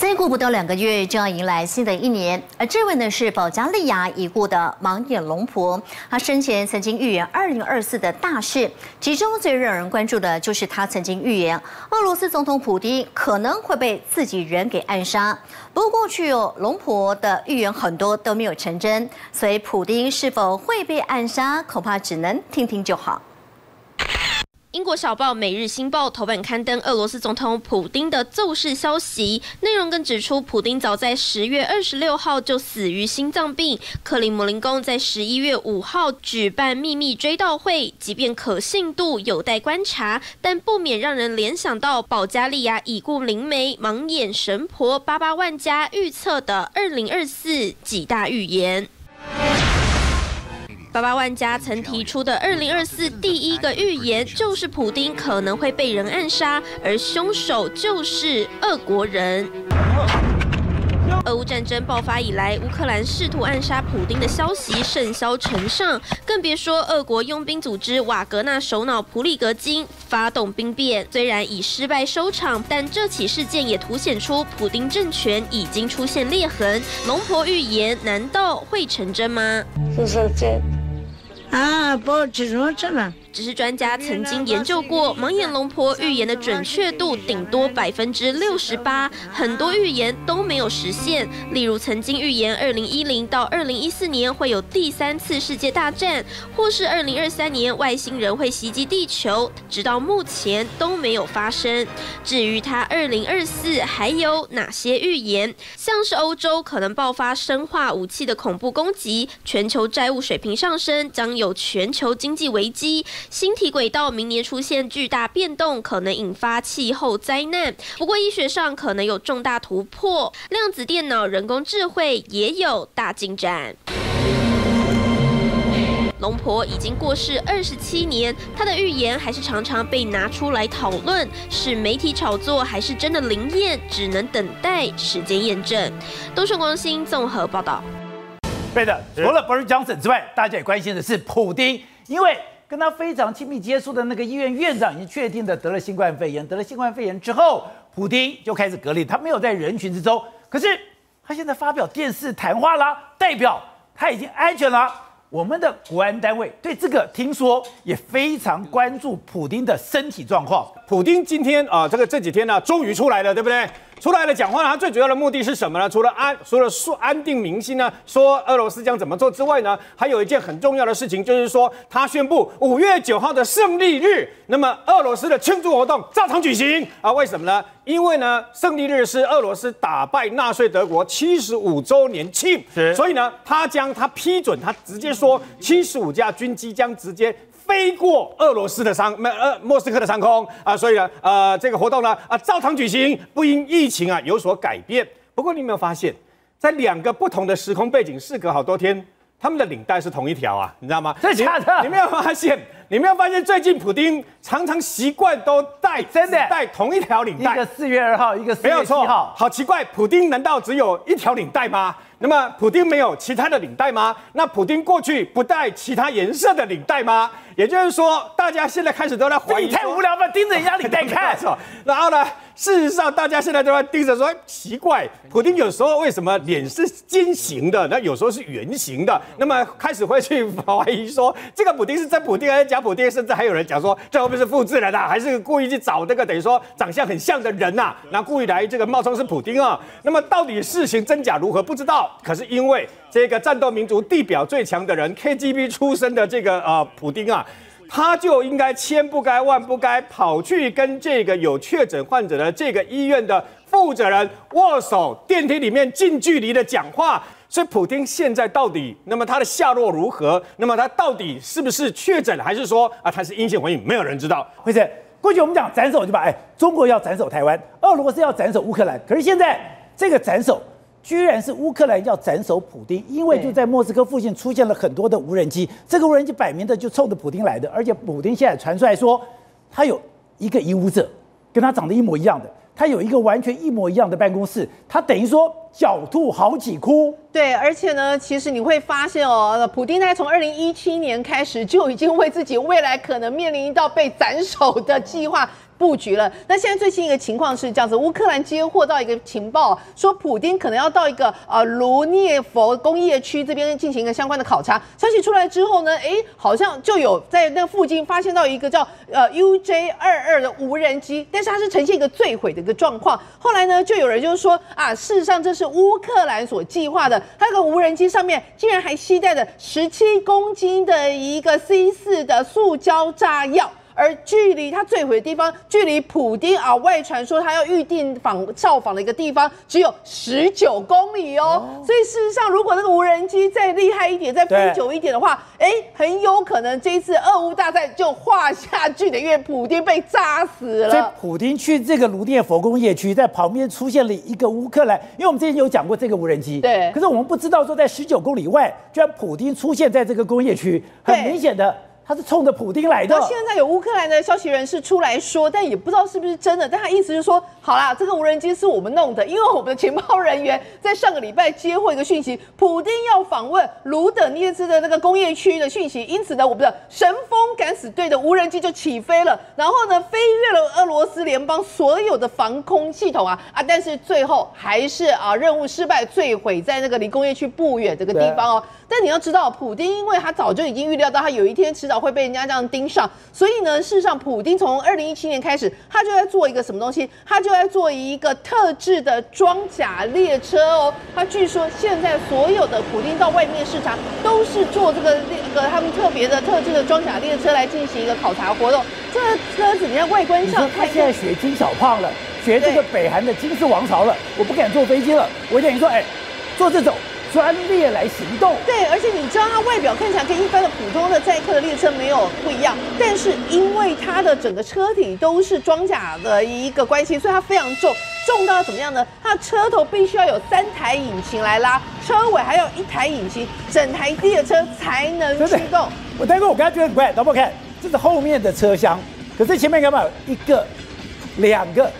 再过不到两个月就要迎来新的一年，而这位呢是保加利亚已故的盲眼龙婆，她生前曾经预言二零二四的大事，其中最让人关注的就是她曾经预言俄罗斯总统普丁可能会被自己人给暗杀。不过过去哦，龙婆的预言很多都没有成真，所以普丁是否会被暗杀，恐怕只能听听就好。英国小报《每日新报》头版刊登俄罗斯总统普丁的奏事消息，内容更指出，普丁早在十月二十六号就死于心脏病。克里姆林宫在十一月五号举办秘密追悼会，即便可信度有待观察，但不免让人联想到保加利亚已故灵媒盲眼神婆巴巴万加预测的二零二四几大预言。巴巴万加曾提出的二零二四第一个预言，就是普丁可能会被人暗杀，而凶手就是俄国人。俄乌战争爆发以来，乌克兰试图暗杀普丁的消息甚嚣尘上，更别说俄国佣兵组织瓦格纳首脑普里格金发动兵变，虽然以失败收场，但这起事件也凸显出普丁政权已经出现裂痕。龙婆预言难道会成真吗？А, повече жмочана? 只是专家曾经研究过，盲眼龙婆预言的准确度顶多百分之六十八，很多预言都没有实现。例如，曾经预言二零一零到二零一四年会有第三次世界大战，或是二零二三年外星人会袭击地球，直到目前都没有发生。至于他二零二四还有哪些预言，像是欧洲可能爆发生化武器的恐怖攻击，全球债务水平上升，将有全球经济危机。星体轨道明年出现巨大变动，可能引发气候灾难。不过医学上可能有重大突破，量子电脑、人工智慧也有大进展。龙婆已经过世二十七年，她的预言还是常常被拿出来讨论，是媒体炒作还是真的灵验，只能等待时间验证。东盛光新综合报道。对的，除了 Boris Johnson 之外，大家也关心的是普丁，因为。跟他非常亲密接触的那个医院院长已经确定的得了新冠肺炎，得了新冠肺炎之后，普丁就开始隔离，他没有在人群之中，可是他现在发表电视谈话啦，代表他已经安全了。我们的国安单位对这个听说也非常关注普丁的身体状况。普丁今天啊，这个这几天呢，终于出来了，对不对？出来了讲话，他最主要的目的是什么呢？除了安，除了说安定民心呢，说俄罗斯将怎么做之外呢，还有一件很重要的事情，就是说他宣布五月九号的胜利日，那么俄罗斯的庆祝活动照常举行啊？为什么呢？因为呢，胜利日是俄罗斯打败纳粹德国七十五周年庆，所以呢，他将他批准，他直接说七十五架军机将直接。飞过俄罗斯的上没呃莫斯科的上空啊，所以呢呃这个活动呢啊照常举行，不因疫情啊有所改变。不过你有没有发现，在两个不同的时空背景，事隔好多天，他们的领带是同一条啊，你知道吗？真的假的？你没有发现？你没有发现最近普丁常常习惯都带真的带同一条领带？一个四月二号，一个四月七号。好奇怪，普丁难道只有一条领带吗？那么普丁没有其他的领带吗？那普丁过去不带其他颜色的领带吗？也就是说，大家现在开始都在怀疑，你太无聊了，盯着人家领带看，是吧？然后呢，事实上大家现在都在盯着说，奇怪，普丁有时候为什么脸是尖形的，那有时候是圆形的？那么开始会去怀疑说，这个普丁是真普丁还是假普丁？甚至还有人讲说，这会不会是复制人啊？还是故意去找那个等于说长相很像的人呐、啊？那故意来这个冒充是普丁啊？那么到底事情真假如何？不知道。可是因为这个战斗民族地表最强的人，KGB 出身的这个呃普丁啊。他就应该千不该万不该跑去跟这个有确诊患者的这个医院的负责人握手，电梯里面近距离的讲话。所以普丁现在到底，那么他的下落如何？那么他到底是不是确诊，还是说啊他是阴性回应？没有人知道。辉生，过去我们讲斩首对吧？哎，中国要斩首台湾，俄罗斯要斩首乌克兰，可是现在这个斩首。居然是乌克兰要斩首普丁，因为就在莫斯科附近出现了很多的无人机，这个无人机摆明的就冲着普丁来的，而且普丁现在传出来说，他有一个影武者，跟他长得一模一样的，他有一个完全一模一样的办公室，他等于说狡兔好几窟。对，而且呢，其实你会发现哦，普丁在从二零一七年开始就已经为自己未来可能面临到被斩首的计划。布局了。那现在最新一个情况是这样子，乌克兰接获到一个情报，说普丁可能要到一个呃卢涅佛工业区这边进行一个相关的考察。消息出来之后呢，哎，好像就有在那附近发现到一个叫呃 UJ 二二的无人机，但是它是呈现一个坠毁的一个状况。后来呢，就有人就是说啊，事实上这是乌克兰所计划的，它这个无人机上面竟然还携带着十七公斤的一个 C 四的塑胶炸药。而距离他坠毁的地方，距离普丁啊外传说他要预定访造访的一个地方，只有十九公里哦。哦，所以事实上，如果那个无人机再厉害一点，再飞久一点的话，哎，很有可能这一次俄乌大战就画下句点，因为普丁被炸死了。所以普丁去这个卢涅佛工业区，在旁边出现了一个乌克兰，因为我们之前有讲过这个无人机，对。可是我们不知道说在十九公里外，居然普丁出现在这个工业区，很明显的。他是冲着普丁来的。现在有乌克兰的消息人士出来说，但也不知道是不是真的。但他意思是说，好啦，这个无人机是我们弄的，因为我们的情报人员在上个礼拜接获一个讯息，普丁要访问卢德涅茨的那个工业区的讯息，因此呢，我们的神风敢死队的无人机就起飞了，然后呢，飞越了俄罗斯联邦所有的防空系统啊啊，但是最后还是啊任务失败，坠毁在那个离工业区不远这个地方哦。但你要知道，普丁因为他早就已经预料到他有一天迟早会被人家这样盯上，所以呢，事实上，普丁从二零一七年开始，他就在做一个什么东西？他就在做一个特制的装甲列车哦。他据说现在所有的普丁到外面视察，都是坐这个那个他们特别的特制的装甲列车来进行一个考察活动。这个车子你看外观上，他现在学金小胖了，学这个北韩的金氏王朝了。我不敢坐飞机了，我跟你说，哎，坐这种。专列来行动，对，而且你知道它外表看起来跟一般的普通的载客的列车没有不一样，但是因为它的整个车体都是装甲的一个关系，所以它非常重，重到怎么样呢？它的车头必须要有三台引擎来拉，车尾还有一台引擎，整台列车才能驱动。我待会我刚才觉得很怪，等我看，这是后面的车厢，可是前面有没有？一个、两个。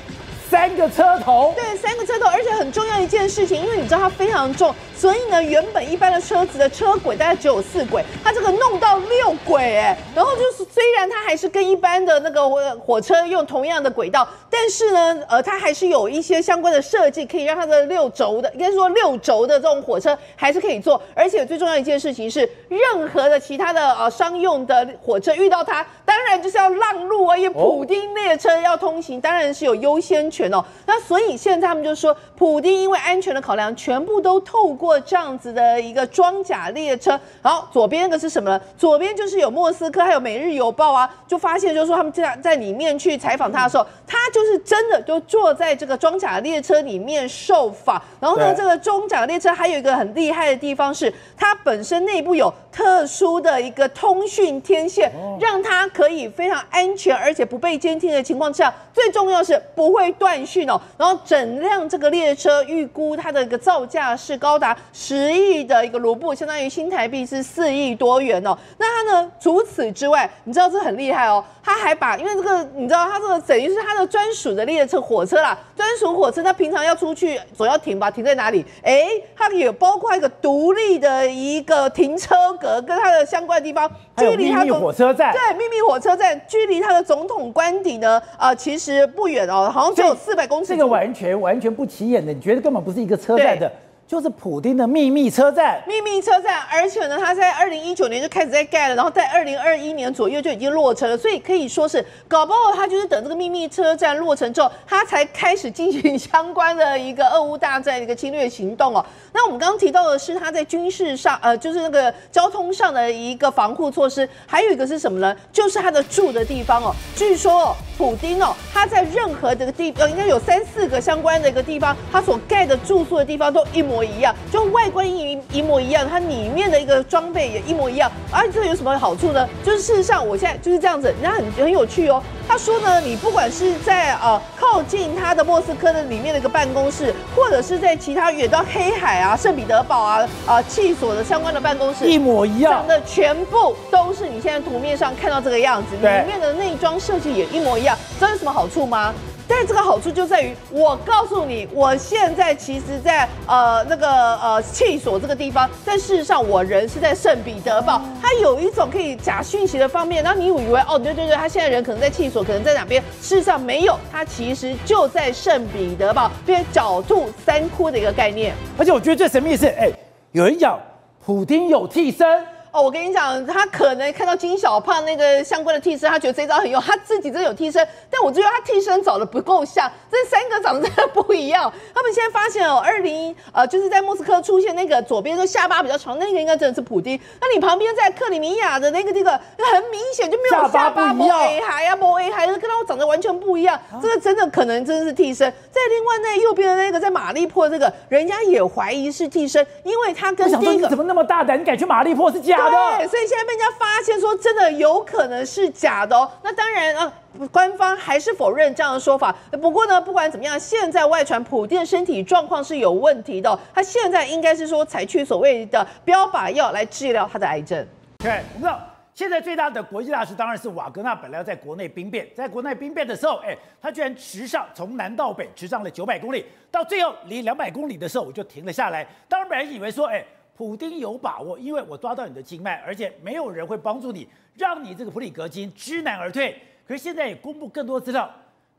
三个车头，对，三个车头，而且很重要一件事情，因为你知道它非常重，所以呢，原本一般的车子的车轨大概只有四轨，它这个弄到六轨，哎，然后就是虽然它还是跟一般的那个火车用同样的轨道，但是呢，呃，它还是有一些相关的设计，可以让它的六轴的，应该说六轴的这种火车还是可以坐，而且最重要一件事情是，任何的其他的呃商用的火车遇到它，当然就是要让路啊，因为普丁列车要通行，当然是有优先权。哦，那所以现在他们就说，普丁因为安全的考量，全部都透过这样子的一个装甲列车。好，左边那个是什么呢？左边就是有莫斯科，还有每日邮报啊，就发现就是说他们在在里面去采访他的时候，他就是真的就坐在这个装甲列车里面受访。然后呢，这个装甲列车还有一个很厉害的地方是，它本身内部有特殊的一个通讯天线，让它可以非常安全，而且不被监听的情况之下，最重要是不会断。断讯哦，然后整辆这个列车预估它的一个造价是高达十亿的一个卢布，相当于新台币是四亿多元哦。那它呢？除此之外，你知道这很厉害哦，它还把因为这个你知道他这个等于是他的专属的列车火车啦，专属火车他平常要出去总要停吧？停在哪里？哎，它也包括一个独立的一个停车格，跟它的相关的地方，距离它的火车站，对，秘密火车站距离它的总统官邸呢，呃，其实不远哦，好像只有。四百公尺，这个完全完全不起眼的，你觉得根本不是一个车站的。就是普丁的秘密车站，秘密车站，而且呢，他在二零一九年就开始在盖了，然后在二零二一年左右就已经落成了，所以可以说是搞不好他就是等这个秘密车站落成之后，他才开始进行相关的一个俄乌大战的一个侵略行动哦。那我们刚刚提到的是他在军事上，呃，就是那个交通上的一个防护措施，还有一个是什么呢？就是他的住的地方哦。据说哦，普丁哦，他在任何的地，呃，应该有三四个相关的一个地方，他所盖的住宿的地方都一模。一样，就外观一一模一样，它里面的一个装备也一模一样。而这有什么好处呢？就是事实上，我现在就是这样子，人家很很有趣哦。他说呢，你不管是在呃靠近他的莫斯科的里面的一个办公室，或者是在其他远到黑海啊、圣彼得堡啊啊气所的相关的办公室，一模一样，长得全部都是你现在图面上看到这个样子，里面的内装设计也一模一样。知道有什么好处吗？但这个好处就在于，我告诉你，我现在其实在呃那个呃气所这个地方，但事实上我人是在圣彼得堡，它有一种可以假讯息的方面。然后你以为哦，对对对，他现在人可能在气所，可能在哪边？事实上没有，他其实就在圣彼得堡，变狡兔三窟的一个概念。而且我觉得最神秘的是，哎，有人讲普丁有替身。哦，我跟你讲，他可能看到金小胖那个相关的替身，他觉得这招很用，他自己真的有替身，但我觉得他替身找的不够像，这三个长得真的不一样。他们现在发现哦，二零呃，就是在莫斯科出现那个左边就下巴比较长，那个应该真的是普丁。那你旁边在克里米亚的那个地方，很明显就没有下巴，没 A 还啊，没 A 海，跟他长得完全不一样。这个真的可能真的是替身。在另外那右边的那个在马利坡这个，人家也怀疑是替身，因为他跟第一个你怎么那么大胆，你敢去马利坡是假？对，所以现在被人家发现说真的有可能是假的哦。那当然啊，官方还是否认这样的说法。不过呢，不管怎么样，现在外传普丁身体状况是有问题的哦，他现在应该是说采取所谓的标靶药来治疗他的癌症。对，我们知道现在最大的国际大事当然是瓦格纳，本来要在国内兵变，在国内兵变的时候，哎，他居然直上从南到北直上了九百公里，到最后离两百公里的时候我就停了下来。当然，本来以为说，哎。普丁有把握，因为我抓到你的经脉，而且没有人会帮助你，让你这个普里格金知难而退。可是现在也公布更多资料，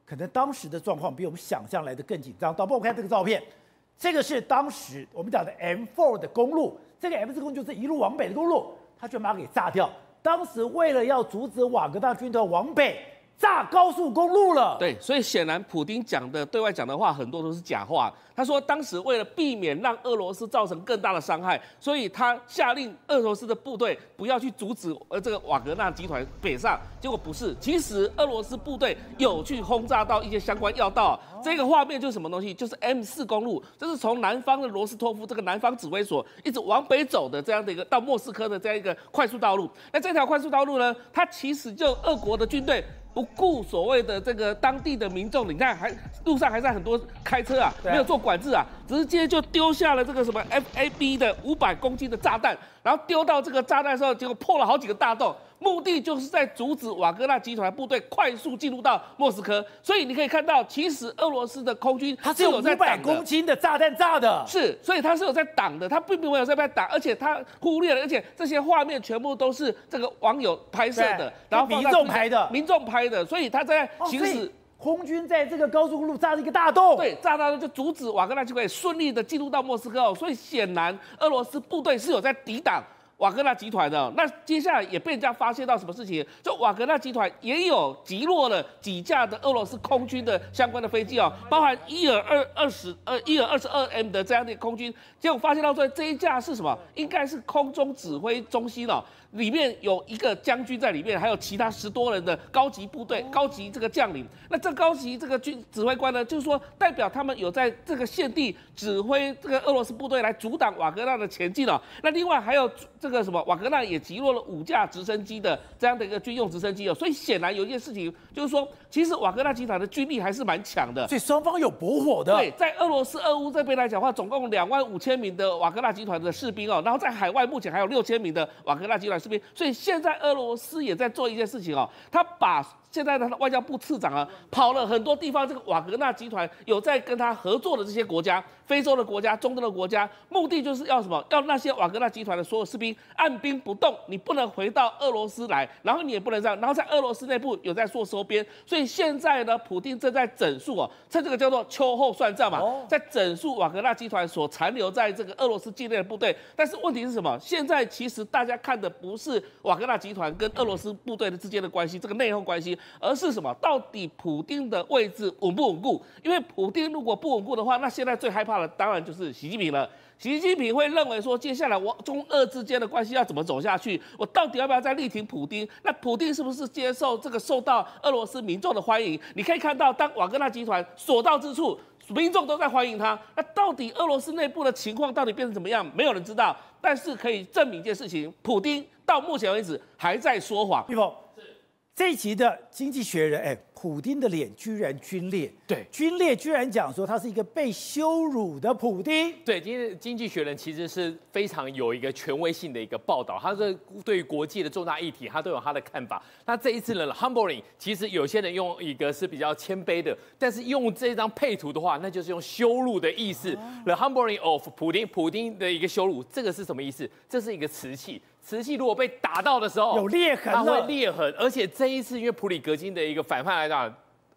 可能当时的状况比我们想象来的更紧张。导播，我看这个照片，这个是当时我们讲的 M4 的公路，这个 M4 公路就是一路往北的公路，他就把它给炸掉。当时为了要阻止瓦格纳军团往北。炸高速公路了，对，所以显然普丁讲的对外讲的话很多都是假话。他说当时为了避免让俄罗斯造成更大的伤害，所以他下令俄罗斯的部队不要去阻止呃这个瓦格纳集团北上。结果不是，其实俄罗斯部队有去轰炸到一些相关要道。这个画面就是什么东西？就是 M 四公路，这是从南方的罗斯托夫这个南方指挥所一直往北走的这样的一个到莫斯科的这样一个快速道路。那这条快速道路呢，它其实就俄国的军队。不顾所谓的这个当地的民众，你看还路上还在很多开车啊，没有做管制啊，直接就丢下了这个什么 FAB 的五百公斤的炸弹，然后丢到这个炸弹的时候，结果破了好几个大洞。目的就是在阻止瓦格纳集团部队快速进入到莫斯科，所以你可以看到，其实俄罗斯的空军它是有五百公斤的炸弹炸的，是，所以它是有在挡的，它并没有在被挡，而且它忽略了，而且这些画面全部都是这个网友拍摄的，然后民众拍的，民众拍的，所以他在行驶，空军在这个高速公路炸了一个大洞，对，炸大洞就阻止瓦格纳就可以顺利的进入到莫斯科，所以显然俄罗斯部队是有在抵挡。瓦格纳集团的那接下来也被人家发现到什么事情？就瓦格纳集团也有击落了几架的俄罗斯空军的相关的飞机哦，包含伊尔二二十二伊尔二十二 M 的这样的空军，结果发现到说这一架是什么？应该是空中指挥中心哦。里面有一个将军在里面，还有其他十多人的高级部队、高级这个将领。那这高级这个军指挥官呢，就是说代表他们有在这个现地指挥这个俄罗斯部队来阻挡瓦格纳的前进哦。那另外还有这个什么，瓦格纳也击落了五架直升机的这样的一个军用直升机哦。所以显然有一件事情，就是说其实瓦格纳集团的军力还是蛮强的。所以双方有搏火的。对，在俄罗斯、俄乌这边来讲的话，总共两万五千名的瓦格纳集团的士兵哦，然后在海外目前还有六千名的瓦格纳集团。所以现在俄罗斯也在做一件事情哦，他把。现在的外交部次长啊，跑了很多地方。这个瓦格纳集团有在跟他合作的这些国家，非洲的国家、中东的国家，目的就是要什么？要那些瓦格纳集团的所有士兵按兵不动，你不能回到俄罗斯来，然后你也不能这样。然后在俄罗斯内部有在做收编，所以现在呢，普京正在整肃哦，趁这个叫做秋后算账嘛，在整肃瓦格纳集团所残留在这个俄罗斯境内的部队。但是问题是什么？现在其实大家看的不是瓦格纳集团跟俄罗斯部队的之间的关系，这个内讧关系。而是什么？到底普丁的位置稳不稳固？因为普丁如果不稳固的话，那现在最害怕的当然就是习近平了。习近平会认为说，接下来我中俄之间的关系要怎么走下去？我到底要不要再力挺普丁？那普丁是不是接受这个受到俄罗斯民众的欢迎？你可以看到，当瓦格纳集团所到之处，民众都在欢迎他。那到底俄罗斯内部的情况到底变成怎么样？没有人知道。但是可以证明一件事情：普丁到目前为止还在说谎。这一集的《经济学人》，哎，普丁的脸居然皲裂，对，皲裂居然讲说他是一个被羞辱的普丁。对，今天《经济学人》其实是非常有一个权威性的一个报道，他是对于国际的重大议题，他都有他的看法。那这一次呢，humbling，其实有些人用一个是比较谦卑的，但是用这张配图的话，那就是用羞辱的意思。The humbling of 普丁，普丁的一个羞辱，这个是什么意思？这是一个瓷器。瓷器如果被打到的时候，有裂痕，它会裂痕，而且这一次因为普里格金的一个反叛来讲，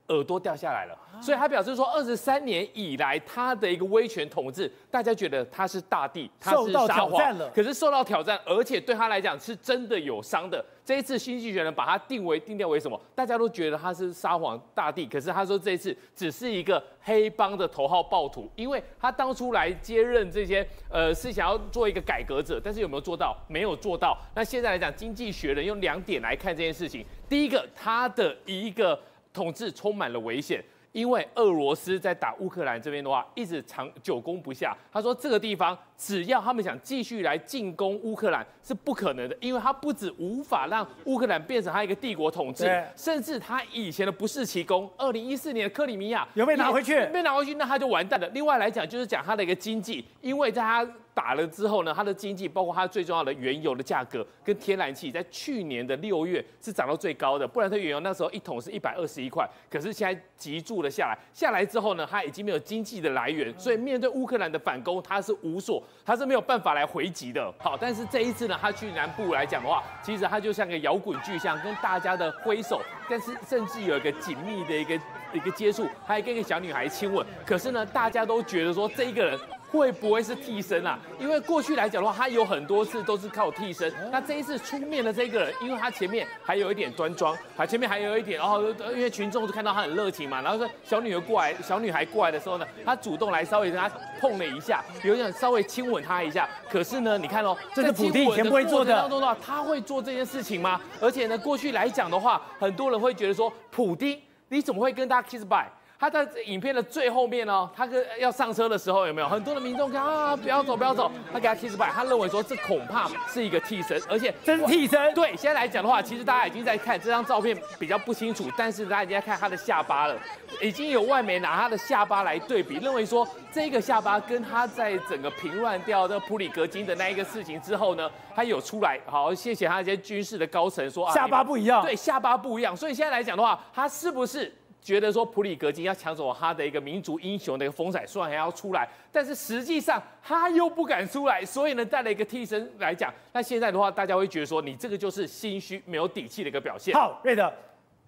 耳朵掉下来了。所以他表示说，二十三年以来，他的一个威权统治，大家觉得他是大帝，他是受到挑战了。可是受到挑战，而且对他来讲是真的有伤的。这一次，经济学人把他定为定调为什么？大家都觉得他是沙皇大帝，可是他说这一次只是一个黑帮的头号暴徒，因为他当初来接任这些，呃，是想要做一个改革者，但是有没有做到？没有做到。那现在来讲，经济学人用两点来看这件事情：第一个，他的一个统治充满了危险。因为俄罗斯在打乌克兰这边的话，一直长久攻不下。他说这个地方只要他们想继续来进攻乌克兰是不可能的，因为他不止无法让乌克兰变成他一个帝国统治，甚至他以前的不世奇功，二零一四年的克里米亚有没有拿回去，没拿回去，那他就完蛋了。另外来讲，就是讲他的一个经济，因为在他。打了之后呢，它的经济包括它最重要的原油的价格跟天然气，在去年的六月是涨到最高的。布兰特原油那时候一桶是一百二十一块，可是现在急住了下来，下来之后呢，它已经没有经济的来源，所以面对乌克兰的反攻，它是无所，他是没有办法来回击的。好，但是这一次呢，他去南部来讲的话，其实他就像个摇滚巨像，跟大家的挥手，但是甚至有一个紧密的一个一个接触，还跟一个小女孩亲吻。可是呢，大家都觉得说这一个人。会不会是替身啊？因为过去来讲的话，他有很多次都是靠替身。那这一次出面的这个人，因为他前面还有一点端庄，还前面还有一点，然后因为群众都看到他很热情嘛，然后说小女儿过来，小女孩过来的时候呢，他主动来稍微跟他碰了一下，有点稍微亲吻他一下。可是呢，你看哦，这是普丁以前不会做的。当中的话，他会做这件事情吗？而且呢，过去来讲的话，很多人会觉得说，普丁你怎么会跟大家 kiss bye？他在影片的最后面哦，他跟要上车的时候有没有很多的民众看啊，不要走，不要走，他给他 kiss bye，他认为说这恐怕是一个替身，而且真是替身。对，现在来讲的话，其实大家已经在看这张照片比较不清楚，但是大家已经在看他的下巴了，已经有外媒拿他的下巴来对比，认为说这个下巴跟他在整个平乱掉的普里格金的那一个事情之后呢，他有出来，好，谢谢他一些军事的高层说啊，下巴不一样，对，下巴不一样，所以现在来讲的话，他是不是？觉得说普里格金要抢走他的一个民族英雄的一个风采，虽然还要出来，但是实际上他又不敢出来，所以呢带了一个替身来讲。那现在的话，大家会觉得说你这个就是心虚、没有底气的一个表现。好，瑞德，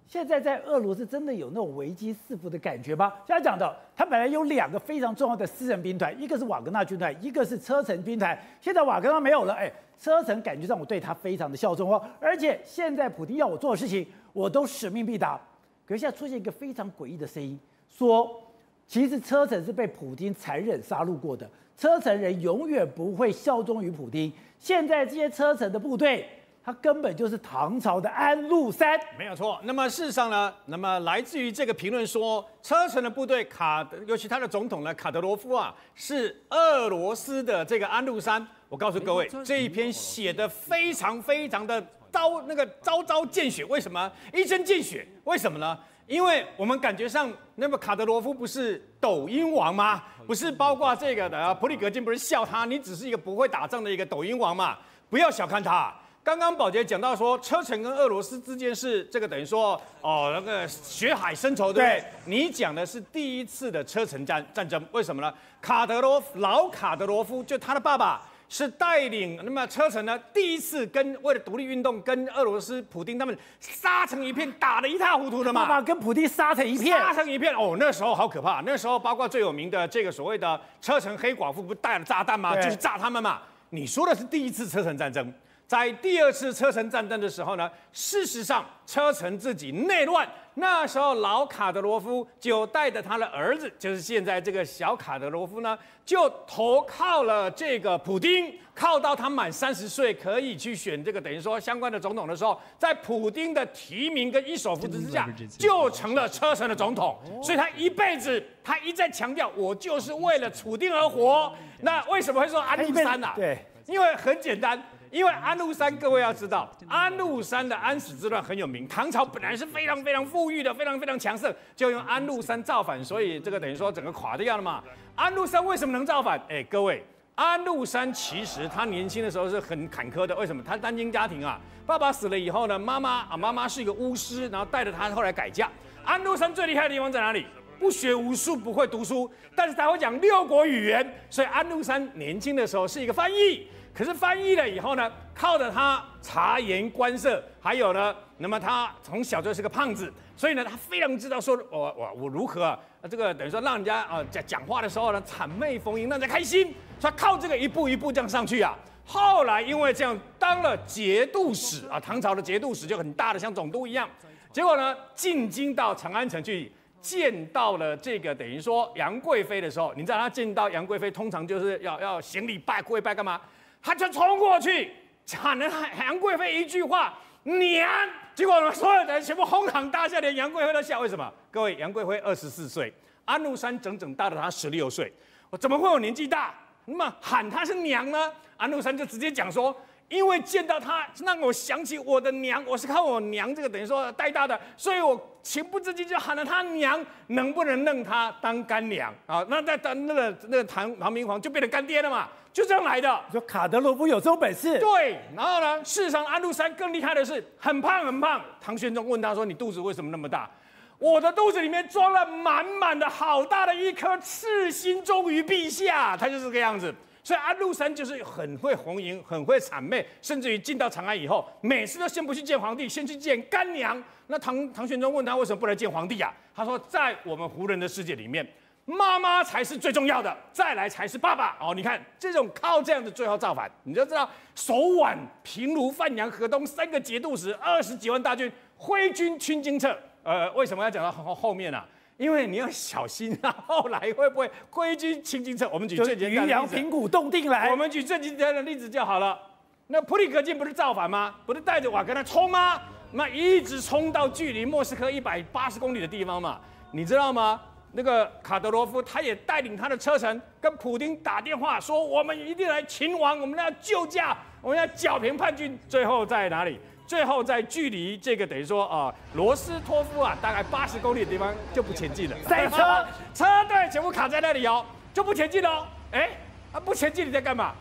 现在在俄罗斯真的有那种危机四伏的感觉吗？现在讲的，他本来有两个非常重要的私人兵团，一个是瓦格纳军团，一个是车臣兵团。现在瓦格纳没有了，哎，车臣感觉上我对他非常的效忠哦。而且现在普丁要我做的事情，我都使命必达。可是现在出现一个非常诡异的声音，说其实车臣是被普京残忍杀戮过的，车臣人永远不会效忠于普京。现在这些车臣的部队，他根本就是唐朝的安禄山，没有错。那么事实上呢，那么来自于这个评论说，车臣的部队卡，尤其他的总统呢卡德罗夫啊，是俄罗斯的这个安禄山。我告诉各位，这一篇写的非常非常的。招那个招招见血，为什么一针见血？为什么呢？因为我们感觉上，那么卡德罗夫不是抖音王吗？不是包括这个的普里格金不是笑他，你只是一个不会打仗的一个抖音王嘛？不要小看他。刚刚宝杰讲到说，车臣跟俄罗斯之间是这个等于说哦那个血海深仇，对不对？对你讲的是第一次的车臣战战争，为什么呢？卡德罗夫老卡德罗夫就他的爸爸。是带领那么车臣呢，第一次跟为了独立运动跟俄罗斯普丁他们杀成一片，打得一塌糊涂的嘛。爸爸跟普丁杀成一片，杀成一片哦，那时候好可怕。那时候包括最有名的这个所谓的车臣黑寡妇，不带了炸弹吗？就是炸他们嘛。你说的是第一次车臣战争。在第二次车臣战争的时候呢，事实上车臣自己内乱，那时候老卡德罗夫就带着他的儿子，就是现在这个小卡德罗夫呢，就投靠了这个普丁，靠到他满三十岁可以去选这个等于说相关的总统的时候，在普丁的提名跟一手扶持之下，就成了车臣的总统。所以他一辈子他一再强调，我就是为了普丁而活。那为什么会说安禄山呢？对，因为很简单。因为安禄山，各位要知道，安禄山的安史之乱很有名。唐朝本来是非常非常富裕的，非常非常强盛，就用安禄山造反，所以这个等于说整个垮掉了嘛。安禄山为什么能造反？哎，各位，安禄山其实他年轻的时候是很坎坷的。为什么？他单亲家庭啊，爸爸死了以后呢，妈妈啊，妈妈是一个巫师，然后带着他后来改嫁。安禄山最厉害的地方在哪里？不学无术，不会读书，但是他会讲六国语言，所以安禄山年轻的时候是一个翻译。可是翻译了以后呢，靠着他察言观色，还有呢，那么他从小就是个胖子，所以呢，他非常知道说，我我我如何啊，这个等于说让人家啊讲讲话的时候呢，谄媚逢迎，让人家开心，所以靠这个一步一步这样上去啊。后来因为这样当了节度使啊，唐朝的节度使就很大的像总督一样，结果呢进京到长安城去。见到了这个等于说杨贵妃的时候，你知道他见到杨贵妃通常就是要要行礼拜跪拜干嘛？他就冲过去喊了韩韩贵妃一句话“娘”，结果呢所有人全部哄堂大笑，连杨贵妃都笑。为什么？各位，杨贵妃二十四岁，安禄山整整大了她十六岁，我怎么会有年纪大？那么喊他是娘呢？安禄山就直接讲说。因为见到他，让我想起我的娘，我是靠我娘这个等于说带大的，所以我情不自禁就喊了他娘，能不能认他当干娘啊？那在当那个那个唐唐明皇就变成干爹了嘛？就这样来的。说卡德罗夫有这种本事？对。然后呢，事实上安禄山更厉害的是很胖很胖。唐玄宗问他说：“你肚子为什么那么大？”我的肚子里面装了满满的好大的一颗赤心忠于陛下，他就是这个样子。所以安禄山就是很会逢迎，很会谄媚，甚至于进到长安以后，每次都先不去见皇帝，先去见干娘。那唐唐玄宗问他为什么不来见皇帝啊？他说，在我们胡人的世界里面，妈妈才是最重要的，再来才是爸爸。哦，你看这种靠这样的最后造反，你就知道手挽平卢范阳河东三个节度使，二十几万大军挥军侵京城。呃，为什么要讲到后后面呢、啊？因为你要小心啊，后来会不会挥军侵京城？我们举最简单的例子，平谷动定来。我们举最简单的例子就好了。那普里格金不是造反吗？不是带着瓦格纳冲吗？那一直冲到距离莫斯科一百八十公里的地方嘛。你知道吗？那个卡德罗夫他也带领他的车臣跟普丁打电话说：“我们一定来擒王，我们要救驾，我们要剿平叛军。”最后在哪里？最后在距离这个等于说啊罗斯托夫啊大概八十公里的地方就不前进了，塞车，车队全部卡在那里哦，就不前进了。哎，啊不前进你在干嘛？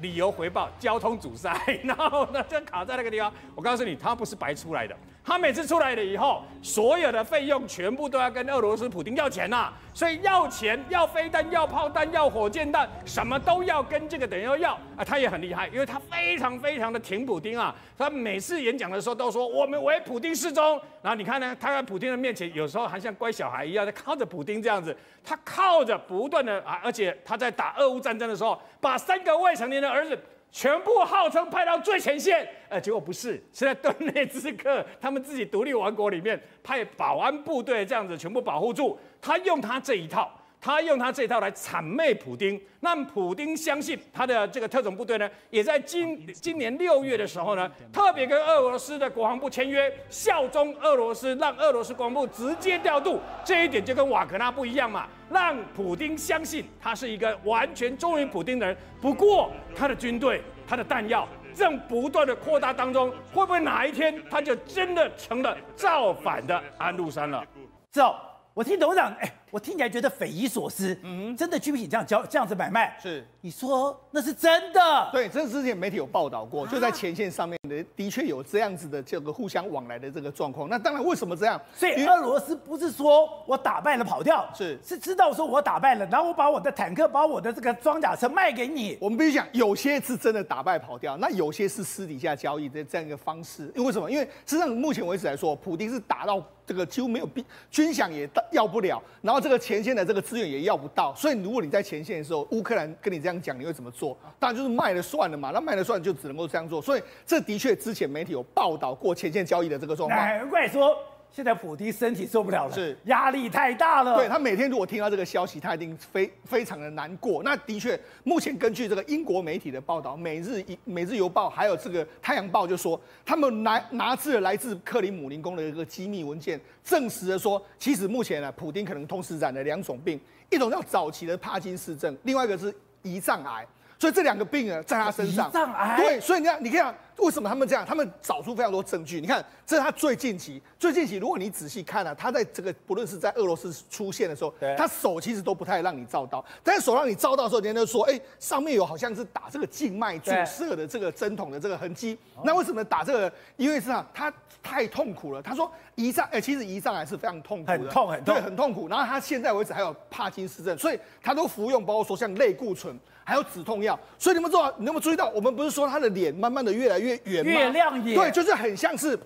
理由回报交通阻塞，然后呢就卡在那个地方。我告诉你，他不是白出来的。他每次出来了以后，所有的费用全部都要跟俄罗斯普丁要钱呐、啊，所以要钱、要飞弹、要炮弹、要火箭弹，什么都要跟这个等于要要啊。他也很厉害，因为他非常非常的挺普丁啊。他每次演讲的时候都说我们为普丁示忠。然后你看呢，他在普丁的面前有时候还像乖小孩一样在靠着普丁这样子，他靠着不断的啊，而且他在打俄乌战争的时候，把三个未成年的儿子。全部号称派到最前线，呃，结果不是，是在顿内兹克，他们自己独立王国里面派保安部队这样子全部保护住。他用他这一套。他用他这套来谄媚普丁，让普丁相信他的这个特种部队呢，也在今今年六月的时候呢，特别跟俄罗斯的国防部签约，效忠俄罗斯，让俄罗斯国防部直接调度，这一点就跟瓦格纳不一样嘛，让普丁相信他是一个完全忠于普丁的人。不过他的军队、他的弹药正不断的扩大当中，会不会哪一天他就真的成了造反的安禄山了？走。我听董事长，哎，我听起来觉得匪夷所思。嗯，真的军品这样交这样子买卖？是，你说那是真的？对，这之前媒体有报道过，就在前线上面的的确有这样子的这个互相往来的这个状况。那当然，为什么这样？所以俄罗斯不是说我打败了跑掉，是是知道说我打败了，然后我把我的坦克、把我的这个装甲车卖给你。我们必须讲，有些是真的打败跑掉，那有些是私底下交易的这样一个方式。因为什么？因为实际上目前为止来说，普京是打到。这个几乎没有兵军饷也要不了，然后这个前线的这个资源也要不到，所以如果你在前线的时候，乌克兰跟你这样讲，你会怎么做？当然就是卖了算了嘛，那卖了算就只能够这样做。所以这的确之前媒体有报道过前线交易的这个状况。难怪说。现在普丁身体受不了了，是压力太大了。对，他每天如果听到这个消息，他一定非非常的难过。那的确，目前根据这个英国媒体的报道，《每日一每日邮报》还有这个《太阳报》就说，他们拿拿至了来自克里姆林宫的一个机密文件，证实了说，其实目前呢，普丁可能同时染了两种病，一种叫早期的帕金氏症，另外一个是胰脏癌。所以这两个病呢在他身上。胰脏癌。对，所以你看，你看。为什么他们这样？他们找出非常多证据。你看，这是他最近期、最近期。如果你仔细看啊，他在这个不论是在俄罗斯出现的时候，他手其实都不太让你照到。但是手让你照到的时候，人家就说：“哎，上面有好像是打这个静脉注射的这个针筒的这个痕迹。”那为什么打这个？因为是啊，他太痛苦了。他说胰脏，哎，其实胰脏还是非常痛苦的，很痛很痛，对，很痛苦。然后他现在为止还有帕金斯症，所以他都服用，包括说像类固醇。还有止痛药，所以你们知道，你有没有注意到？我们不是说他的脸慢慢的越来越圆吗？越亮眼。对，就是很像是，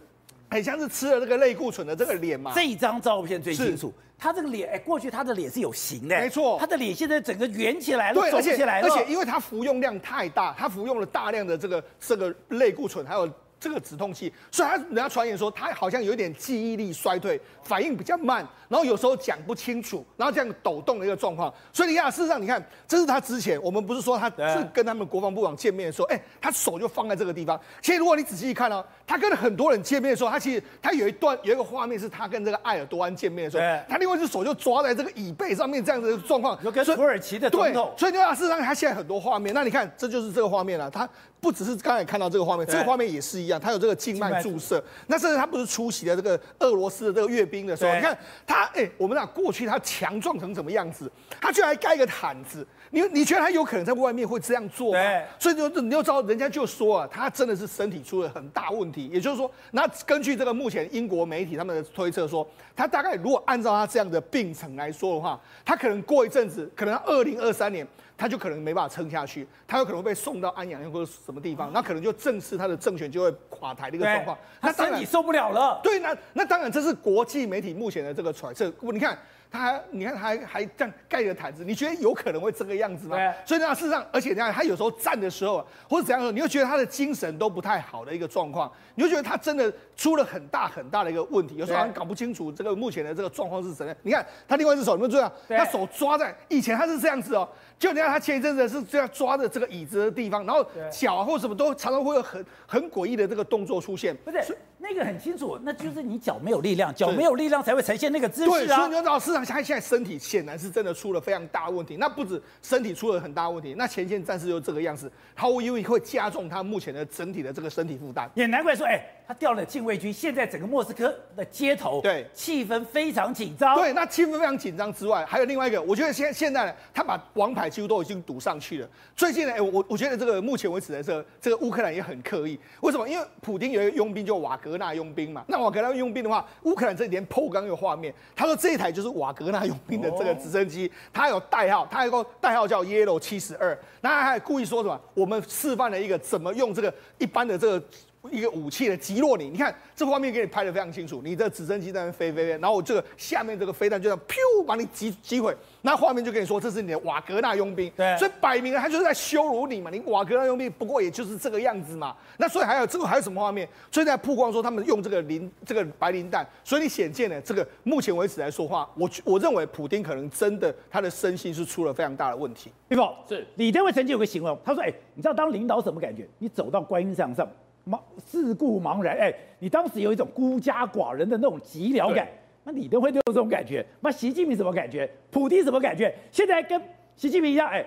很像是吃了这个类固醇的这个脸嘛。这一张照片最清楚，他这个脸，哎，过去他的脸是有型的，没错，他的脸现在整个圆起来了，肿起来了，而且而且因为他服用量太大，他服用了大量的这个这个类固醇，还有。这个止痛剂，所以他人家传言说他好像有点记忆力衰退，反应比较慢，然后有时候讲不清楚，然后这样抖动的一个状况。所以你看，事实上你看，这是他之前我们不是说他是跟他们国防部长见面的时候，哎，他手就放在这个地方。其实如果你仔细一看哦，他跟很多人见面的时候，他其实他有一段有一个画面是他跟这个埃尔多安见面的时候，他另外一只手就抓在这个椅背上面，这样子的状况，就跟土耳其的总统。对，所以你看，事实上他现在很多画面，那你看这就是这个画面了，他。不只是刚才看到这个画面，这个画面也是一样，他有这个静脉注射。那甚至他不是出席了这个俄罗斯的这个阅兵的时候，你看他，哎，我们讲过去他强壮成什么样子，他居然还盖一个毯子。你你觉得他有可能在外面会这样做吗？对，所以就你就知道，人家就说啊，他真的是身体出了很大问题。也就是说，那根据这个目前英国媒体他们的推测说，他大概如果按照他这样的病程来说的话，他可能过一阵子，可能二零二三年。他就可能没办法撑下去，他有可能会被送到安阳或者什么地方，那可能就正式他的政权就会垮台的一个状况。他当然受不了了。对，那那当然这是国际媒体目前的这个揣测。你看。他还，你看他还还这样盖着毯子，你觉得有可能会这个样子吗？对。所以呢，事实上，而且你看他有时候站的时候，或者怎样说，你会觉得他的精神都不太好的一个状况，你会觉得他真的出了很大很大的一个问题，有时候好像搞不清楚这个目前的这个状况是怎样。你看他另外一只手，你们注意啊，他手抓在以前他是这样子哦，就你看他前一阵子是这样抓着这个椅子的地方，然后脚或什么都常常会有很很诡异的这个动作出现。不是。那个很清楚，那就是你脚没有力量，脚没有力量才会呈现那个姿势啊。对，所以你要知道，市场他现在身体显然是真的出了非常大问题。那不止身体出了很大问题，那前线战士就这个样子，毫无疑问会加重他目前的整体的这个身体负担。也难怪说，哎。他调了禁卫军，现在整个莫斯科的街头，对，气氛非常紧张。对，那气氛非常紧张之外，还有另外一个，我觉得现现在呢，他把王牌几乎都已经赌上去了。最近呢，哎，我我觉得这个目前为止的这个这个乌克兰也很刻意。为什么？因为普丁有一个佣兵，就瓦格纳佣兵嘛。那瓦格纳佣兵的话，乌克兰这几天破刚有画面，他说这一台就是瓦格纳佣兵的这个直升机，它有代号，它有个代号叫 Yellow 七十二。那他还故意说什么？我们示范了一个怎么用这个一般的这个。一个武器的击落你，你看这画面给你拍的非常清楚。你的直升机在那飞飞飞，然后我这个下面这个飞弹就这样噗把你击击毁。那画面就跟你说这是你的瓦格纳佣兵，对，所以摆明了他就是在羞辱你嘛。你瓦格纳佣兵不过也就是这个样子嘛。那所以还有这个还有什么画面？所以在曝光说他们用这个磷这个白磷弹，所以你显见呢，这个目前为止来说话，我我认为普丁可能真的他的身心是出了非常大的问题。对不？是李登辉曾经有个形容，他说：“哎，你知道当领导什么感觉？你走到观音山上。”茫世故茫然，哎，你当时有一种孤家寡人的那种寂寥感，那李登辉都有这种感觉，那习近平什么感觉？普京什么感觉？现在跟习近平一样，哎，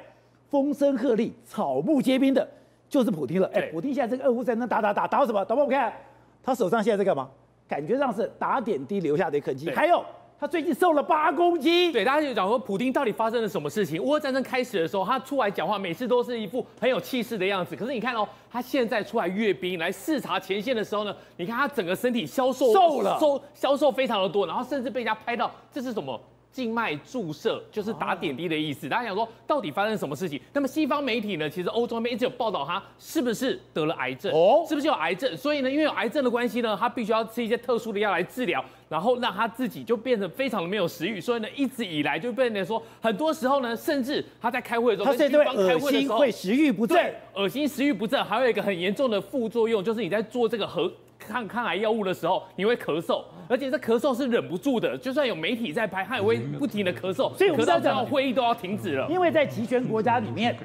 风声鹤唳、草木皆兵的，就是普京了。哎，普京现在这个俄乌战争打打打打到什么？导播我们看，他手上现在在干嘛？感觉上是打点滴留下的痕迹，还有。他最近瘦了八公斤，对，大家就讲说，普丁到底发生了什么事情？乌俄战争开始的时候，他出来讲话，每次都是一副很有气势的样子。可是你看哦，他现在出来阅兵，来视察前线的时候呢，你看他整个身体消瘦，瘦了，瘦消瘦非常的多，然后甚至被人家拍到，这是什么？静脉注射就是打点滴的意思。大家想说，到底发生什么事情？那么西方媒体呢？其实欧洲那边一直有报道，他是不是得了癌症？哦，是不是有癌症？所以呢，因为有癌症的关系呢，他必须要吃一些特殊的药来治疗，然后让他自己就变得非常的没有食欲。所以呢，一直以来就被人说，很多时候呢，甚至他在开会的时候，他现在恶心会食欲不振，恶心食欲不振，还有一个很严重的副作用，就是你在做这个核。抗抗癌药物的时候，你会咳嗽，而且这咳嗽是忍不住的，就算有媒体在拍，他也会不停的咳嗽，所以我们要讲会议都要停止了。因为在集权国家里面，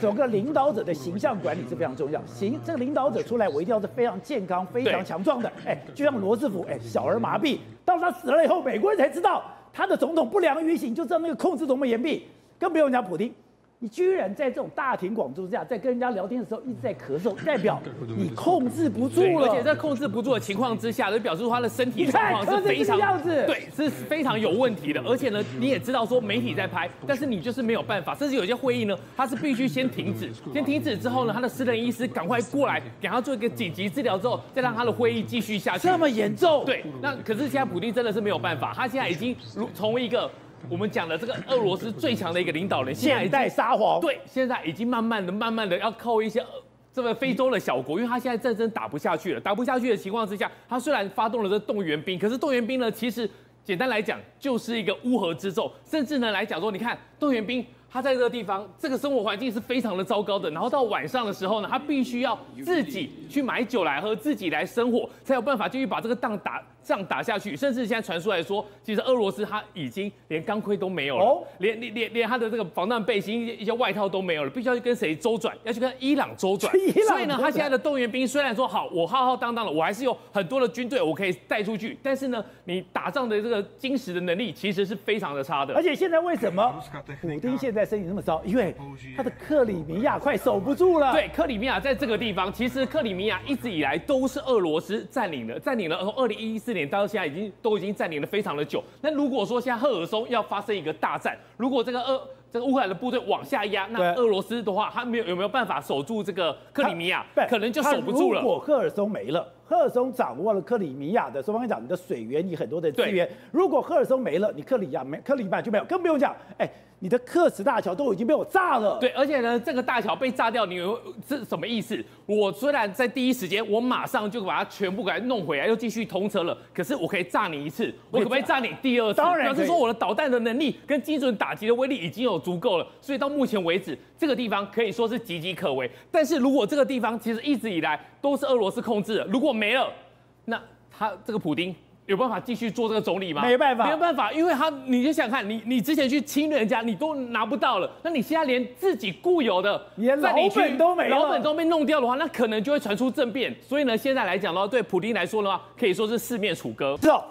整个领导者的形象管理是非常重要。行，这个领导者出来，我一定要是非常健康、非常强壮的。哎，就像罗斯福，哎，小儿麻痹，到他死了以后，美国人才知道他的总统不良于行，就知道那个控制多么严密。更不用讲普丁，你居然在这种大庭广众之下，在跟人家聊天的时候一直在咳嗽，代表 你控制不住了。而且在控制不住的情况之下，就表示他的身体状况是非常样子，对，是非常有问题的。而且呢，你也知道说媒体在拍，但是你就是没有办法，甚至有些会议呢，他是必须先停止，先停止之后呢，他的私人医师赶快过来给他做一个紧急治疗之后，再让他的会议继续下去。这么严重？对，那可是现在普丁真的是没有办法，他现在已经如从一个。我们讲的这个俄罗斯最强的一个领导人，现代沙皇，对，现在已经慢慢的、慢慢的要靠一些这个非洲的小国，因为他现在战争打不下去了，打不下去的情况之下，他虽然发动了这动员兵，可是动员兵呢，其实简单来讲就是一个乌合之众，甚至呢来讲说，你看动员兵。他在这个地方，这个生活环境是非常的糟糕的。然后到晚上的时候呢，他必须要自己去买酒来喝，自己来生火，才有办法继续把这个仗打仗打下去。甚至现在传出来说，其实俄罗斯他已经连钢盔都没有了，哦、连连连连他的这个防弹背心、一些外套都没有了，必须要去跟谁周转？要去跟伊朗周转。所以呢，他现在的动员兵虽然说好，我浩浩荡荡的，我还是有很多的军队我可以带出去，但是呢，你打仗的这个精实的能力其实是非常的差的。而且现在为什么 普丁现在？身体那么糟，因为他的克里米亚快守不住了。对，克里米亚在这个地方，其实克里米亚一直以来都是俄罗斯占领的，占领了从二零一四年到现在已经都已经占领了非常的久。那如果说现在赫尔松要发生一个大战，如果这个俄这个乌克兰的部队往下压，那俄罗斯的话，他没有有没有办法守住这个克里米亚？可能就守不住了。如果赫尔松没了，赫尔松掌握了克里米亚的，说方讲你的水源，你很多的资源。如果赫尔松没了，你克里亚没克里米亚就没有，更不用讲，哎。你的克什大桥都已经被我炸了。对，而且呢，这个大桥被炸掉，你有是什么意思？我虽然在第一时间，我马上就把它全部给它弄回来，又继续通车了。可是我可以炸你一次，我可不可以炸你第二次？当然，表示说我的导弹的能力跟精准打击的威力已经有足够了。所以到目前为止，这个地方可以说是岌岌可危。但是如果这个地方其实一直以来都是俄罗斯控制的，如果没了，那他这个普丁。有办法继续做这个总理吗？没办法，没有办法，因为他，你就想看，你你之前去侵略人家，你都拿不到了，那你现在连自己固有的连老本都没了，老本都被弄掉的话，那可能就会传出政变。所以呢，现在来讲的话，对普京来说的话，可以说是四面楚歌。是哦，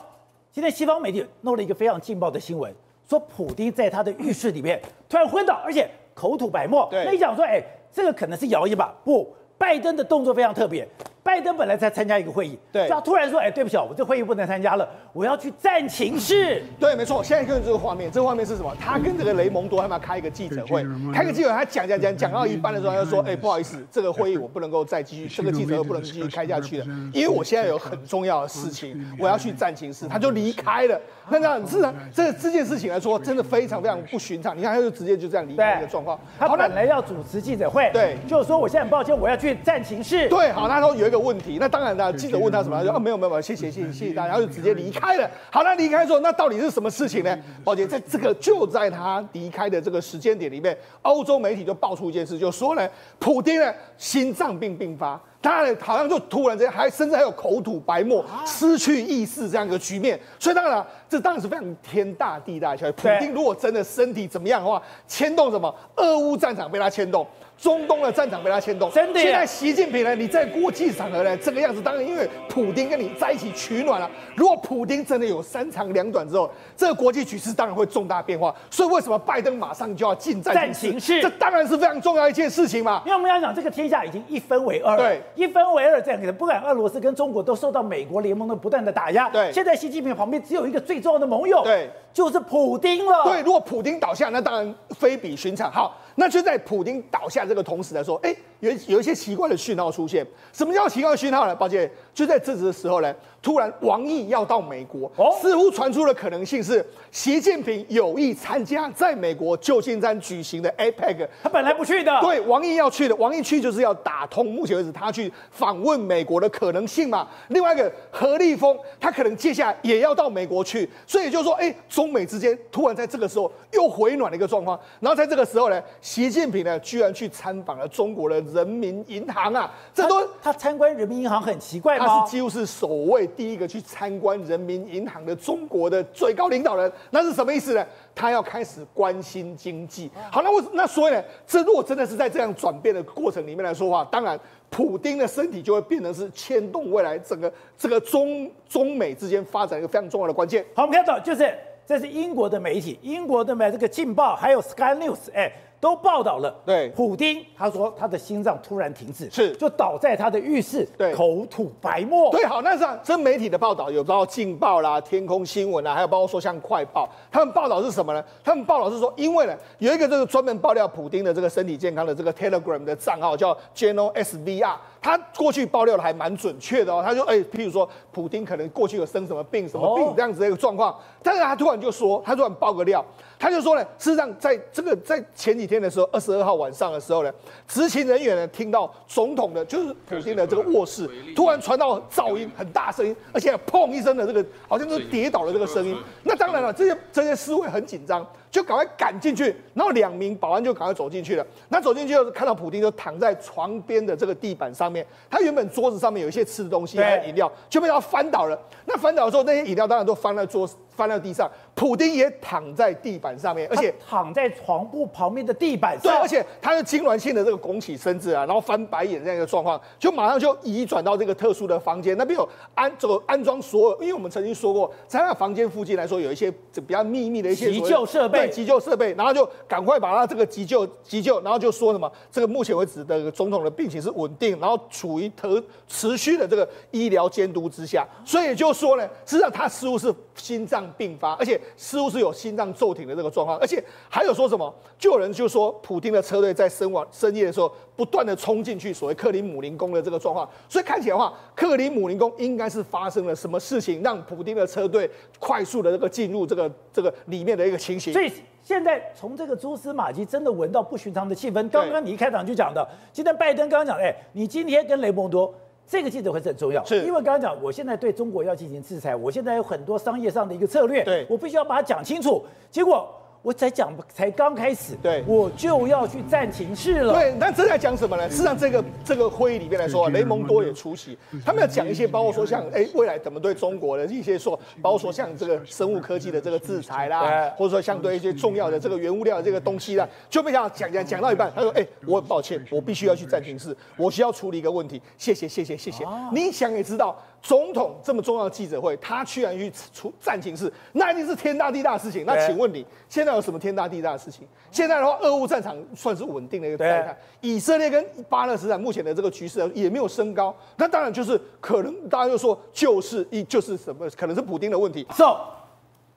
今天西方媒体弄了一个非常劲爆的新闻，说普京在他的浴室里面突然昏倒，而且口吐白沫。对，那你讲说，哎，这个可能是谣言吧？不，拜登的动作非常特别。拜登本来在参加一个会议，对，他突然说：“哎，对不起，我这会议不能参加了，我要去战情室。”对，没错。现在看这个画面，这个画面是什么？他跟这个雷蒙多他们要开一个记者会，开个记者会，他讲讲讲讲到一半的时候，他就说：“哎，不好意思，这个会议我不能够再继续，这个记者会不能继续开下去了，因为我现在有很重要的事情，我要去战情室。”他就离开了。那这样是啊，这这件事情来说，真的非常非常不寻常。你看，他就直接就这样离开一个状况。他本来要主持记者会，对，就是说我现在很抱歉，我要去战情室。对，好，他说有一个问题，那当然。那记者问他什么？他说啊，没有没有谢谢谢谢谢谢大家，然后就直接离开了。好，那离开之后，那到底是什么事情呢？宝杰，在这个就在他离开的这个时间点里面，欧洲媒体就爆出一件事，就说呢，普丁呢心脏病病发，他呢好像就突然间还甚至还有口吐白沫、失去意识这样一个局面。所以当然了，这当然是非常天大地大的消息。普京如果真的身体怎么样的话，牵动什么？俄乌战场被他牵动。中东的战场被他牵动，真的。现在习近平呢，你在国际场合呢，这个样子，当然因为普丁跟你在一起取暖了。如果普丁真的有三长两短之后，这个国际局势当然会重大变化。所以为什么拜登马上就要进战情室？这当然是非常重要一件事情嘛。因为我们要讲，这个天下已经一分为二，对，一分为二这样子。不管俄罗斯跟中国都受到美国联盟的不断的打压，对。现在习近平旁边只有一个最重要的盟友，对，就是普丁了。对，如果普丁倒下，那当然非比寻常。好。那就在普京倒下这个同时来说，哎，有有一些奇怪的讯号出现。什么叫奇怪的讯号呢？抱歉，就在这时候呢，突然王毅要到美国，哦，似乎传出的可能性是习近平有意参加在美国旧金山举行的 APEC。他本来不去的，对，王毅要去的，王毅去就是要打通目前为止他去访问美国的可能性嘛。另外一个何立峰，他可能接下来也要到美国去，所以就是说，哎，中美之间突然在这个时候又回暖的一个状况。然后在这个时候呢，习近平呢居然去参访了中国的人民银行啊，这都他参观人民银行很奇怪吗？他是几乎是首位第一个去参观人民银行的中国的最高领导人，那是什么意思呢？他要开始关心经济。好，那我那所以呢，这如果真的是在这样转变的过程里面来说的话，当然，普丁的身体就会变成是牵动未来整个这个中中美之间发展一个非常重要的关键。好，我们看到就是这是英国的媒体，英国的媒这个《镜报》还有 Sky News，哎。都报道了，对普丁他说他的心脏突然停止，是就倒在他的浴室，对口吐白沫，对，好，那是真媒体的报道有包括《劲报》啦、《天空新闻》啦，还有包括说像《快报》，他们报道是什么呢？他们报道是说，因为呢有一个这个专门爆料普丁的这个身体健康的这个 Telegram 的账号叫 Geno SVR。他过去爆料的还蛮准确的哦，他就哎，譬如说，普丁可能过去有生什么病、什么病这样子的一个状况，但是他突然就说，他突然爆个料，他就说呢，事实上在这个在前几天的时候，二十二号晚上的时候呢，执勤人员呢听到总统的，就是普丁的这个卧室突然传到噪音很大声音，而且砰一声的这个好像是跌倒的这个声音，那当然了，这些这些侍卫很紧张。就赶快赶进去，然后两名保安就赶快走进去了。那走进去就看到普丁就躺在床边的这个地板上面，他原本桌子上面有一些吃的东西还有饮料，就被他翻倒了。那翻倒的时候，那些饮料当然都翻在桌翻在地上。普丁也躺在地板上面，而且躺在床铺旁边的地板上。对，而且他是痉挛性的这个拱起身子啊，然后翻白眼这样一个状况，就马上就移转到这个特殊的房间，那边有安这个安装所有，因为我们曾经说过，在那房间附近来说有一些比较秘密的一些急救设备。急救设备，然后就赶快把他这个急救急救，然后就说什么，这个目前为止的总统的病情是稳定，然后处于特持续的这个医疗监督之下，所以就说呢，实际上他似乎是心脏病发，而且似乎是有心脏骤停的这个状况，而且还有说什么，就有人就说普京的车队在深晚深夜的时候不断的冲进去所谓克里姆林宫的这个状况，所以看起来的话，克里姆林宫应该是发生了什么事情，让普京的车队快速的这个进入这个这个里面的一个情形。所以现在从这个蛛丝马迹，真的闻到不寻常的气氛。刚刚你一开场就讲的，今天拜登刚刚讲，哎，你今天跟雷蒙多这个记者会是很重要，是因为刚刚讲，我现在对中国要进行制裁，我现在有很多商业上的一个策略，对，我必须要把它讲清楚。结果。我才讲，才刚开始，对，我就要去战情室了。对，那这在讲什么呢？事实上，这个这个会议里面来说，雷蒙多也出席，他们要讲一些，包括说像，哎，未来怎么对中国的一些说，包括说像这个生物科技的这个制裁啦，或者说相对一些重要的这个原物料的这个东西啦，就被他讲讲讲到一半，他说，哎，我很抱歉，我必须要去战情室，我需要处理一个问题，谢谢谢谢谢谢。你想也知道。总统这么重要的记者会，他居然去出战情室，那一定是天大地大的事情。那请问你现在有什么天大地大的事情？现在的话，俄乌战场算是稳定的一个状态。以色列跟巴勒斯坦目前的这个局势也没有升高。那当然就是可能大家就说就是一就是什么，可能是普丁的问题。So，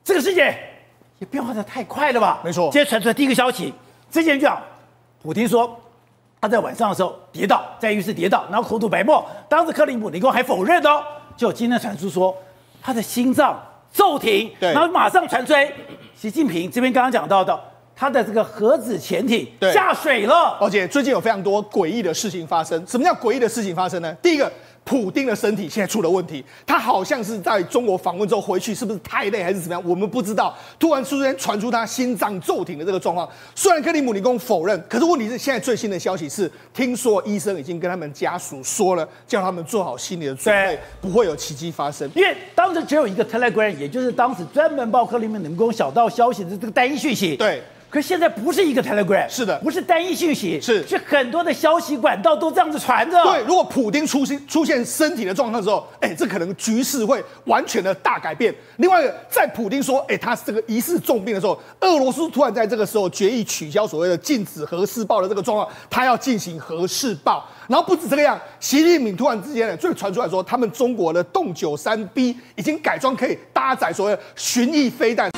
这个世界也变化的太快了吧？没错。今天传出来第一个消息，之前就讲普丁说。他在晚上的时候跌倒，在浴室跌倒，然后口吐白沫。当时克林姆林宫还否认哦，就今天传出说他的心脏骤停，然后马上传出习近平这边刚刚讲到的，他的这个核子潜艇下水了。而且最近有非常多诡异的事情发生。什么叫诡异的事情发生呢？第一个。普丁的身体现在出了问题，他好像是在中国访问之后回去，是不是太累还是怎么样？我们不知道。突然出现传出他心脏骤停的这个状况，虽然克里姆林宫否认，可是问题是现在最新的消息是，听说医生已经跟他们家属说了，叫他们做好心理的准备，不会有奇迹发生。因为当时只有一个 Telegram，也就是当时专门报克里姆林宫小道消息的这个单一讯息。对。可现在不是一个 Telegram，是的，不是单一讯息，是是很多的消息管道都这样子传着。对，如果普丁出现出现身体的状况的时候，哎，这可能局势会完全的大改变。另外一个，在普丁说，哎，他这个疑似重病的时候，俄罗斯突然在这个时候决议取消所谓的禁止核试爆的这个状况，他要进行核试爆。然后不止这个样，习近平突然之间呢，就传出来说，他们中国的洞九三 B 已经改装可以搭载所谓的巡弋飞弹。